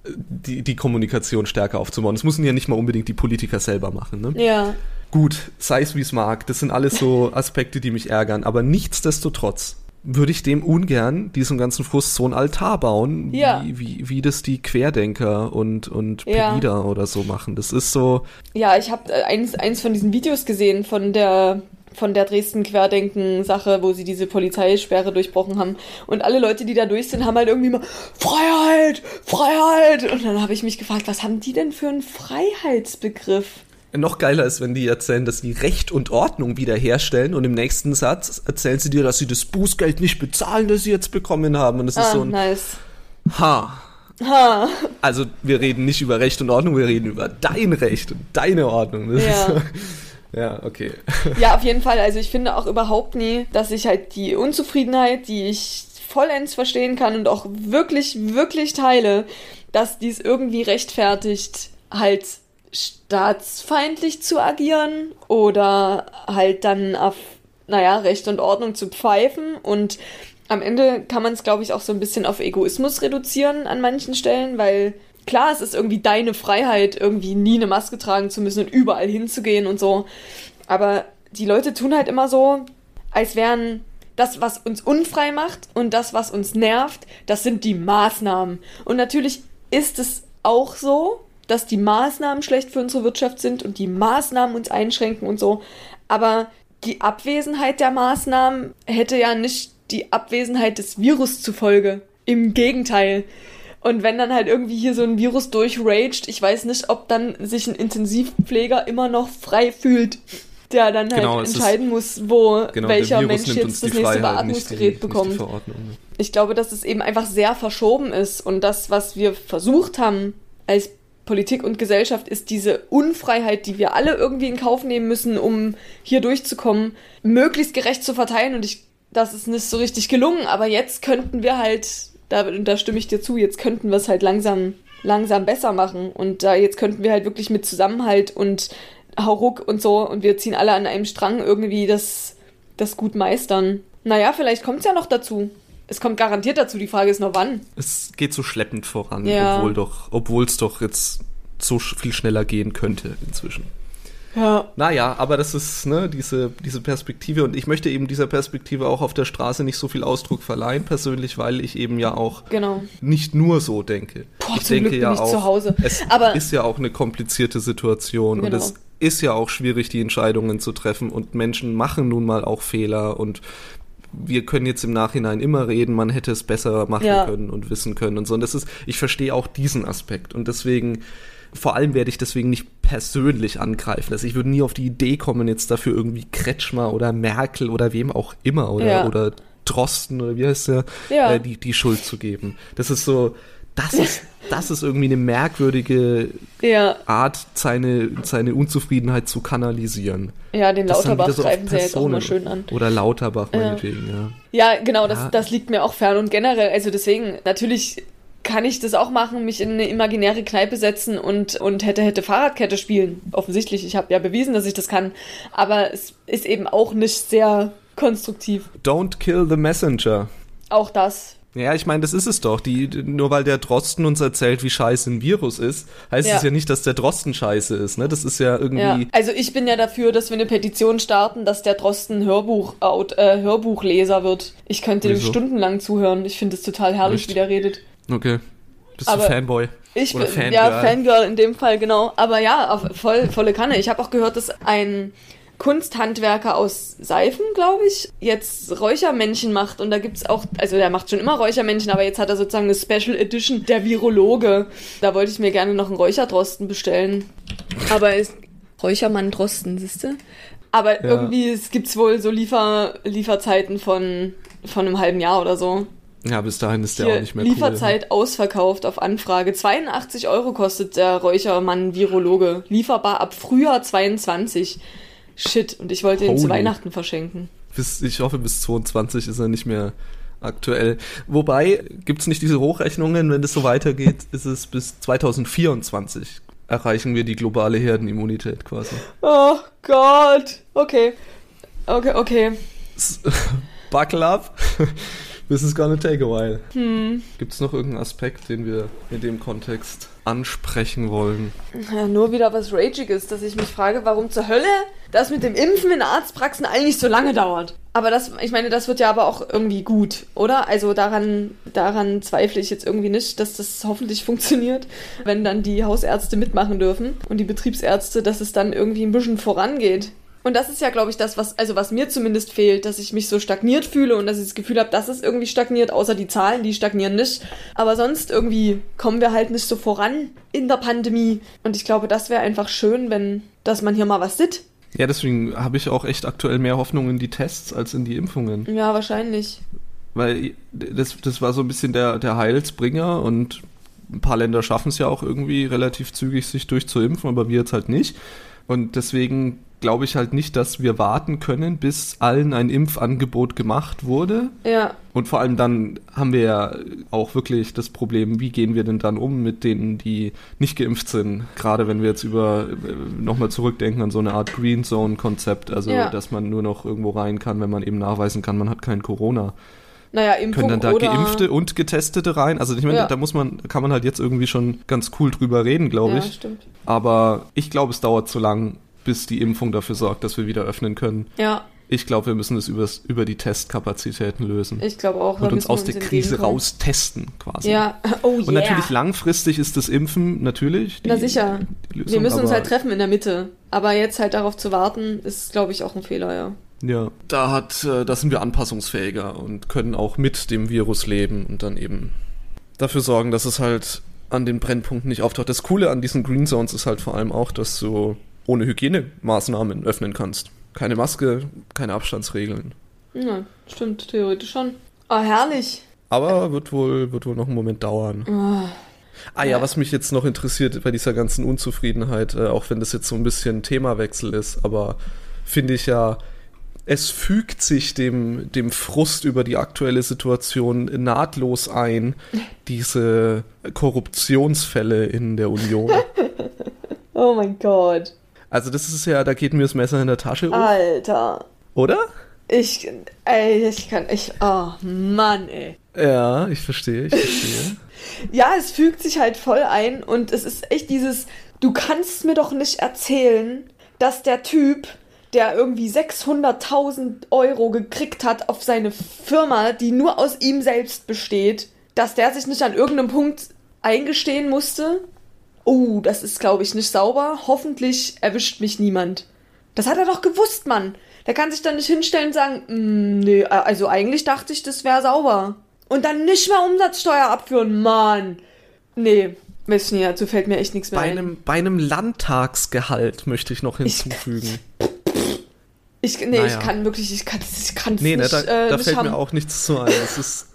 die, die Kommunikation stärker aufzubauen. Das müssen ja nicht mal unbedingt die Politiker selber machen. Ne? Ja. Gut, sei es wie es mag, das sind alles so (laughs) Aspekte, die mich ärgern, aber nichtsdestotrotz würde ich dem ungern, diesem ganzen Frust, so ein Altar bauen, Ja. wie, wie, wie das die Querdenker und, und Ja. Pegida oder so machen. Das ist so, Ja, ich habe eins, eins von diesen Videos gesehen von der von der Dresden Querdenken Sache, wo sie diese Polizeisperre durchbrochen haben und alle Leute, die da durch sind, haben halt irgendwie immer Freiheit, Freiheit und dann habe ich mich gefragt, was haben die denn für einen Freiheitsbegriff? noch geiler ist, wenn die erzählen, dass sie Recht und Ordnung wiederherstellen und im nächsten Satz erzählen sie dir, dass sie das Bußgeld nicht bezahlen, das sie jetzt bekommen haben. Und das ist Ah, so ein nice. Ha. Ha. Also wir reden nicht über Recht und Ordnung, wir reden über dein Recht und deine Ordnung. Das Ja. Ja, okay. Ja, auf jeden Fall. Also ich finde auch überhaupt nie, dass ich halt die Unzufriedenheit, die ich vollends verstehen kann und auch wirklich, wirklich teile, dass dies irgendwie rechtfertigt, halt staatsfeindlich zu agieren oder halt dann auf, naja, Recht und Ordnung zu pfeifen und am Ende kann man es, glaube ich, auch so ein bisschen auf Egoismus reduzieren an manchen Stellen, weil klar, es ist irgendwie deine Freiheit, irgendwie nie eine Maske tragen zu müssen und überall hinzugehen und so. Aber die Leute tun halt immer so, als wären das, was uns unfrei macht und das, was uns nervt, das sind die Maßnahmen. Und natürlich ist es auch so, dass die Maßnahmen schlecht für unsere Wirtschaft sind und die Maßnahmen uns einschränken und so. Aber die Abwesenheit der Maßnahmen hätte ja nicht die Abwesenheit des Virus zufolge. Im Gegenteil. Und wenn dann halt irgendwie hier so ein Virus durchraged, ich weiß nicht, ob dann sich ein Intensivpfleger immer noch frei fühlt, der dann halt Genau, ist- entscheiden muss, wo Genau, welcher Mensch jetzt das nächste Beatmungsgerät bekommt. Ne? Ich glaube, dass es eben einfach sehr verschoben ist und das, was wir versucht haben, als Politik und Gesellschaft ist diese Unfreiheit, die wir alle irgendwie in Kauf nehmen müssen, um hier durchzukommen, möglichst gerecht zu verteilen. Und ich, das ist nicht so richtig gelungen, aber jetzt könnten wir halt, da, da stimme ich dir zu, jetzt könnten wir es halt langsam, langsam besser machen. Und da jetzt könnten wir halt wirklich mit Zusammenhalt und Hauruck und so und wir ziehen alle an einem Strang irgendwie das, das gut meistern. Naja, vielleicht kommt es ja noch dazu. Es kommt garantiert dazu, die Frage ist nur wann. Es geht so schleppend voran, Ja. obwohl doch, obwohl es doch jetzt so viel schneller gehen könnte inzwischen. Ja. Naja, aber das ist ne, diese, diese Perspektive und ich möchte eben dieser Perspektive auch auf der Straße nicht so viel Ausdruck verleihen, persönlich, weil ich eben ja auch Genau. nicht nur so denke. Boah, ich denke Glück ja auch, zu Hause. es Aber- ist ja auch eine komplizierte Situation und Genau. es ist ja auch schwierig, die Entscheidungen zu treffen und Menschen machen nun mal auch Fehler und wir können jetzt im Nachhinein immer reden, man hätte es besser machen Ja. können und wissen können und so. Und das ist, ich verstehe auch diesen Aspekt und deswegen, vor allem werde ich deswegen nicht persönlich angreifen. Also ich würde nie auf die Idee kommen, jetzt dafür irgendwie Kretschmer oder Merkel oder wem auch immer oder, Ja. oder Drosten oder wie heißt der, Ja. äh, die, die Schuld zu geben. Das ist so, das ist, das ist irgendwie eine merkwürdige Ja, Art, seine, seine Unzufriedenheit zu kanalisieren. ja, den Lauterbach so greifen sie ja jetzt auch mal schön an. Oder Lauterbach, meinetwegen, ja. Ja, genau, das, das liegt mir auch fern. Und generell, also deswegen, natürlich kann ich das auch machen, mich in eine imaginäre Kneipe setzen und, und hätte, hätte Fahrradkette spielen. Offensichtlich, ich habe ja bewiesen, dass ich das kann. Aber es ist eben auch nicht sehr konstruktiv. Don't kill the messenger. Auch das. Ja, ich meine, das ist es doch. Die, nur weil der Drosten uns erzählt, wie scheiße ein Virus ist, heißt Ja. es ja nicht, dass der Drosten scheiße ist. Ne? Das ist ja irgendwie. Ja. Also ich bin ja dafür, dass wir eine Petition starten, dass der Drosten Hörbuch, äh, Hörbuchleser wird. Ich könnte dem stundenlang zuhören. Ich finde es total herrlich, Echt? wie der redet. Okay. Bist Aber- du Fanboy? Ich Oder bin Fangirl. ja Fangirl in dem Fall, genau. Aber ja, auf voll, volle Kanne. Ich habe auch gehört, dass ein Kunsthandwerker aus Seifen, glaube ich, jetzt Räuchermännchen macht. Und da gibt's auch, also der macht schon immer Räuchermännchen, aber jetzt hat er sozusagen eine Special Edition, der Virologe. Da wollte ich mir gerne noch einen Räucherdrosten bestellen. Aber es, Räuchermann Drosten, siehste? Aber Ja. irgendwie, es gibt's wohl so Liefer, Lieferzeiten von, von einem halben Jahr oder so. Ja, bis dahin ist der Hier, auch nicht mehr Lieferzeit ausverkauft auf Anfrage. 82 Euro kostet der Räuchermann Virologe. Lieferbar ab Frühjahr 22. Shit, und ich wollte ihn zu. Weihnachten verschenken. cool. Bis, ich hoffe, bis 22 ist er nicht mehr aktuell. Wobei, gibt's nicht diese Hochrechnungen, wenn das so weitergeht, (laughs) ist es bis 2024 erreichen wir die globale Herdenimmunität quasi. Oh Gott. Okay. Okay, okay. (laughs) Buckle up. (laughs) This is gonna take a while. Hm. Gibt's noch irgendeinen Aspekt, den wir in dem Kontext ansprechen wollen? Ja, nur wieder was Ragiges, dass ich mich frage, warum zur Hölle das mit dem Impfen in Arztpraxen eigentlich so lange dauert. Aber das, ich meine, das wird ja aber auch irgendwie gut, oder? Also daran, daran zweifle ich jetzt irgendwie nicht, dass das hoffentlich funktioniert, wenn dann die Hausärzte mitmachen dürfen und die Betriebsärzte, dass es dann irgendwie ein bisschen vorangeht. Und das ist ja, glaube ich, das, was, also was mir zumindest fehlt, dass ich mich so stagniert fühle und dass ich das Gefühl habe, dass es irgendwie stagniert, außer die Zahlen, die stagnieren nicht. Aber sonst irgendwie kommen wir halt nicht so voran in der Pandemie. Und ich glaube, das wäre einfach schön, wenn, dass man hier mal was sieht. Ja, deswegen habe ich auch echt aktuell mehr Hoffnung in die Tests als in die Impfungen. Ja, wahrscheinlich. Weil das, das war so ein bisschen der, der Heilsbringer und ein paar Länder schaffen es ja auch irgendwie relativ zügig, sich durchzuimpfen, aber wir jetzt halt nicht. Und deswegen glaube ich halt nicht, dass wir warten können, bis allen ein Impfangebot gemacht wurde. Ja, Und vor allem dann haben wir ja auch wirklich das Problem, wie gehen wir denn dann um mit denen, die nicht geimpft sind? Gerade wenn wir jetzt über nochmal zurückdenken an so eine Art Green Zone Konzept, also Ja. dass man nur noch irgendwo rein kann, wenn man eben nachweisen kann, man hat kein Corona. naja, Impfung Können dann da. Geimpfte und Getestete rein? Also ich meine, Ja. da muss man, kann man halt jetzt irgendwie schon ganz cool drüber reden, glaube ja, ich. stimmt. Aber ich glaube, es dauert zu lang, bis die Impfung dafür sorgt, dass wir wieder öffnen können. Ja, Ich glaube, wir müssen es übers, über die Testkapazitäten lösen. ich glaube auch. und uns aus der Krise entgegenkommen. raus testen, quasi. Ja, (laughs) oh yeah. Und natürlich langfristig ist das Impfen natürlich. Die, Na sicher. die Lösung, Wir müssen uns halt treffen in der Mitte. Aber jetzt halt darauf zu warten, ist, glaube ich, auch ein Fehler, ja. Ja, da hat, äh, da sind wir anpassungsfähiger und können auch mit dem Virus leben und dann eben dafür sorgen, dass es halt an den Brennpunkten nicht auftaucht. Das Coole an diesen Green Zones ist halt vor allem auch, dass du ohne Hygienemaßnahmen öffnen kannst. Keine Maske, keine Abstandsregeln. Ja, stimmt, theoretisch schon. Oh, herrlich. Aber wird wohl, wird wohl noch einen Moment dauern. Oh. Ah ja, was mich jetzt noch interessiert bei dieser ganzen Unzufriedenheit, äh, auch wenn das jetzt so ein bisschen Themawechsel ist, aber finde ich ja, es fügt sich dem, dem Frust über die aktuelle Situation nahtlos ein, (laughs) diese Korruptionsfälle in der Union. (laughs) oh mein Gott. Also das ist ja, da geht mir das Messer in der Tasche um. Alter. Oder? Ich, ey, ich kann, ich, oh Mann, ey. Ja, ich verstehe, ich verstehe. (laughs) ja, es fügt sich halt voll ein und es ist echt dieses, du kannst mir doch nicht erzählen, dass der Typ, der irgendwie 600.000 Euro gekriegt hat auf seine Firma, die nur aus ihm selbst besteht, dass der sich nicht an irgendeinem Punkt eingestehen musste. Oh, das ist, glaube ich, nicht sauber. Hoffentlich erwischt mich niemand. Das hat er doch gewusst, Mann. Der kann sich dann nicht hinstellen und sagen, mm, nee, also eigentlich dachte ich, das wäre sauber. Und dann nicht mehr Umsatzsteuer abführen, Mann. Nee, weiß nicht, dazu fällt mir echt nichts mehr bei ein. Einem, bei einem Landtagsgehalt möchte ich noch hinzufügen. Ich, nee, naja. ich kann wirklich, ich kann ich kann's nee, nicht. Nee, da, äh, da nicht fällt haben. mir auch nichts zu ein. Es ist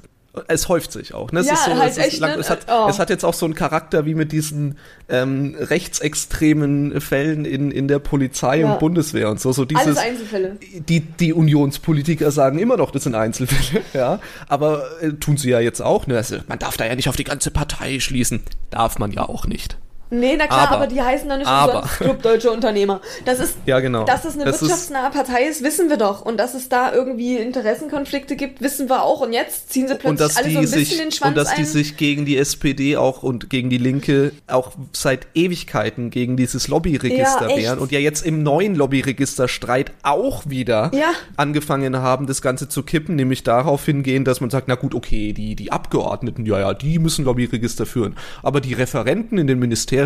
es häuft sich auch. Ne? Es, ja, so, halt es, echt, lang, ne? es, hat, oh. es hat jetzt auch so einen Charakter wie mit diesen ähm, rechtsextremen Fällen in, in der Polizei Ja. und Bundeswehr und so. so dieses, Alles Einzelfälle. die, die Unionspolitiker sagen immer noch, das sind Einzelfälle, (laughs) ja. Aber äh, tun sie ja jetzt auch. Ne? Also, man darf da ja nicht auf die ganze Partei schließen. Darf man ja auch nicht. Nee, na klar, Aber- aber, die heißen doch nicht aber- umsonst Club Deutsche Unternehmer. Das ist, Ja, genau. dass es eine Das wirtschaftsnahe Partei ist, wissen wir doch. Und dass es da irgendwie Interessenkonflikte gibt, wissen wir auch. Und jetzt ziehen sie plötzlich alle die so ein bisschen sich den Schwanz und dass die ein. sich gegen die SPD auch und gegen die Linke auch seit Ewigkeiten gegen dieses Lobbyregister Ja, wehren und ja jetzt im neuen Lobbyregisterstreit auch wieder Ja. angefangen haben, das Ganze zu kippen, nämlich darauf hingehen, dass man sagt, na gut, okay, die die Abgeordneten, ja ja, die müssen Lobbyregister führen, aber die Referenten in den Ministerien,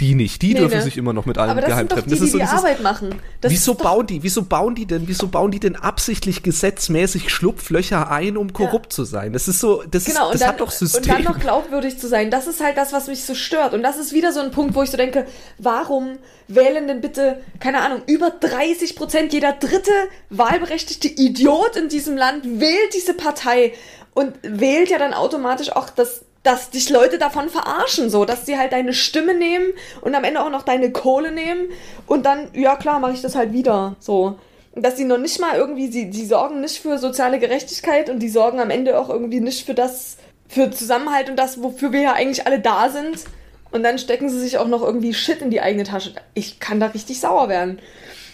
die nicht, die Nee, dürfen ne. sich immer noch mit das geheim treffen. die, Das die ist so die dieses- Arbeit machen. Das wieso bauen die, wieso bauen die denn, wieso bauen die denn absichtlich gesetzmäßig Schlupflöcher ein, um korrupt zu sein? Das ist so, das, Genau, ist, das dann, hat doch System. und dann noch glaubwürdig zu sein, das ist halt das, was mich so stört. Und das ist wieder so ein Punkt, wo ich so denke, warum wählen denn bitte, keine Ahnung, über 30 Prozent, jeder dritte wahlberechtigte Idiot in diesem Land wählt diese Partei und wählt ja dann automatisch auch das dass dich Leute davon verarschen, so, dass sie halt deine Stimme nehmen und am Ende auch noch deine Kohle nehmen und dann, ja klar, mache ich das halt wieder, so. Dass sie noch nicht mal irgendwie, sie, die sorgen nicht für soziale Gerechtigkeit und die sorgen am Ende auch irgendwie nicht für das, für Zusammenhalt und das, wofür wir ja eigentlich alle da sind. Und dann stecken sie sich auch noch irgendwie Shit in die eigene Tasche. Ich kann da richtig sauer werden.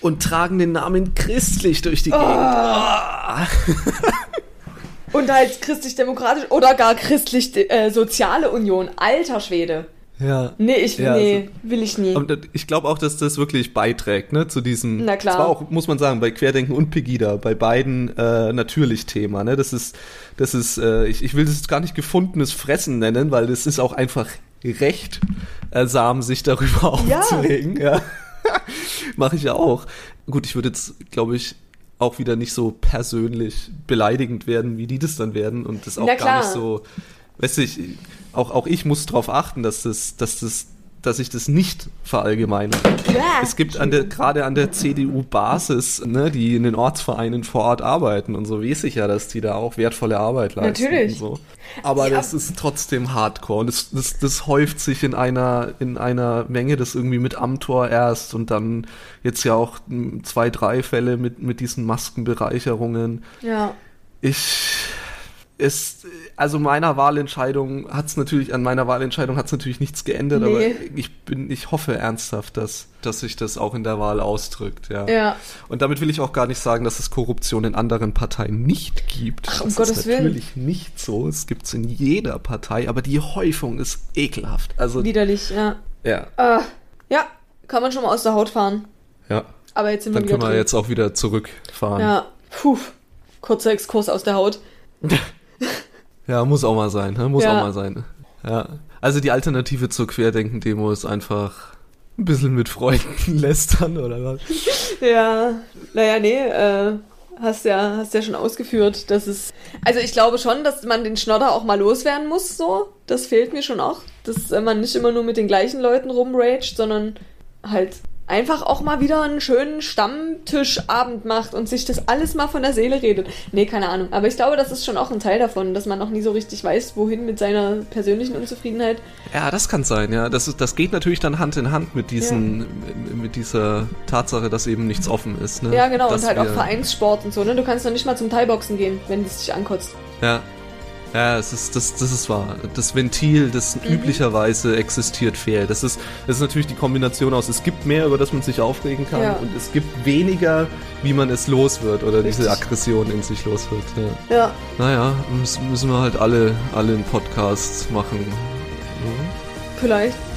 und tragen den Namen christlich durch die Gegend. Ah. (laughs) Und halt christlich-demokratisch oder gar christlich-soziale Union. Alter Schwede. Ja. Nee, ich, Ja, nee, will ich nie. Und ich glaube auch, dass das wirklich beiträgt, ne, zu diesem. Na klar. Das war auch, muss man sagen, bei Querdenken und Pegida, bei beiden äh, natürlich Thema, ne. Das ist, das ist, äh, ich, ich will das gar nicht gefundenes Fressen nennen, weil das ist auch einfach recht, äh, Samen sich darüber Ja. aufzuregen. Ja. (laughs) Mache ich ja auch. Gut, ich würde jetzt, glaube ich, auch wieder nicht so persönlich beleidigend werden, wie die das dann werden und das auch gar nicht so, weißt du, ich, auch, auch ich muss darauf achten, dass das, dass das, dass ich das nicht verallgemeine. Ja. Es gibt an der, gerade an der CDU-Basis, ne, die in den Ortsvereinen vor Ort arbeiten und so weiß ich ja, dass die da auch wertvolle Arbeit leisten. Natürlich. Und so. Aber Ja. das ist trotzdem Hardcore und das, das, das häuft sich in einer, in einer Menge, das irgendwie mit Amtor erst und dann jetzt ja auch m, zwei, drei Fälle mit, mit diesen Maskenbereicherungen. Ja. Ich, es, also meiner Wahlentscheidung hat's natürlich, an meiner Wahlentscheidung hat's natürlich nichts geändert, Nee. aber ich bin, ich hoffe ernsthaft, dass, dass sich das auch in der Wahl ausdrückt, ja. Ja. Und damit will ich auch gar nicht sagen, dass es Korruption in anderen Parteien nicht gibt. Ach, um das Gottes ist Willen. natürlich nicht so. Es gibt's in jeder Partei, aber die Häufung ist ekelhaft. Also, Widerlich, ja. ja, Äh, ja, kann man schon mal aus der Haut fahren. ja. Aber jetzt sind Dann wir können wir drin. jetzt auch wieder zurückfahren. Ja, puh. Kurzer Exkurs aus der Haut. (laughs) Ja, muss auch mal sein, ne? muss Ja. auch mal sein. Ja. Also die Alternative zur Querdenken-Demo ist einfach ein bisschen mit Freunden (laughs) lästern oder was? Ja, naja, nee, äh, hast ja, hast ja schon ausgeführt, dass es. Also ich glaube schon, dass man den Schnodder auch mal loswerden muss, so. Das fehlt mir schon auch. Dass man nicht immer nur mit den gleichen Leuten rumraged, sondern halt einfach auch mal wieder einen schönen Stammtischabend macht und sich das alles mal von der Seele redet. Nee, keine Ahnung. Aber ich glaube, das ist schon auch ein Teil davon, dass man noch nie so richtig weiß, wohin mit seiner persönlichen Unzufriedenheit. Ja, das kann sein, ja. Das, das geht natürlich dann Hand in Hand mit diesen, ja. mit dieser Tatsache, dass eben nichts offen ist. Ne? Ja, genau, dass und halt auch Vereinssport und so, ne? Du kannst doch nicht mal zum Thai-Boxen gehen, wenn es dich ankotzt. Ja, ja, es ist, das, das ist wahr. Das Ventil, das mhm. üblicherweise existiert, fehlt. Das ist, das ist natürlich die Kombination aus, es gibt mehr, über das man sich aufregen kann ja. und es gibt weniger, wie man es los wird oder Richtig. diese Aggression in sich los wird. Ja. ja. Naja, müssen wir halt alle, alle einen Podcast machen. Mhm. Vielleicht.